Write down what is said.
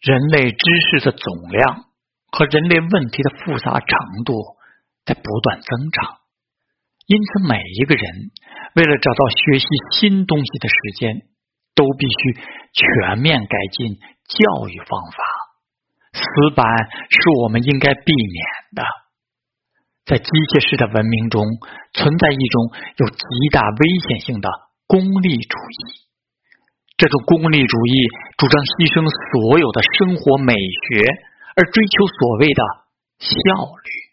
人类知识的总量和人类问题的复杂程度在不断增长，因此每一个人为了找到学习新东西的时间，都必须全面改进教育方法。死板是我们应该避免的。在机械式的文明中，存在一种有极大危险性的功利主义。这种功利主义主张牺牲所有的生活美学，而追求所谓的效率。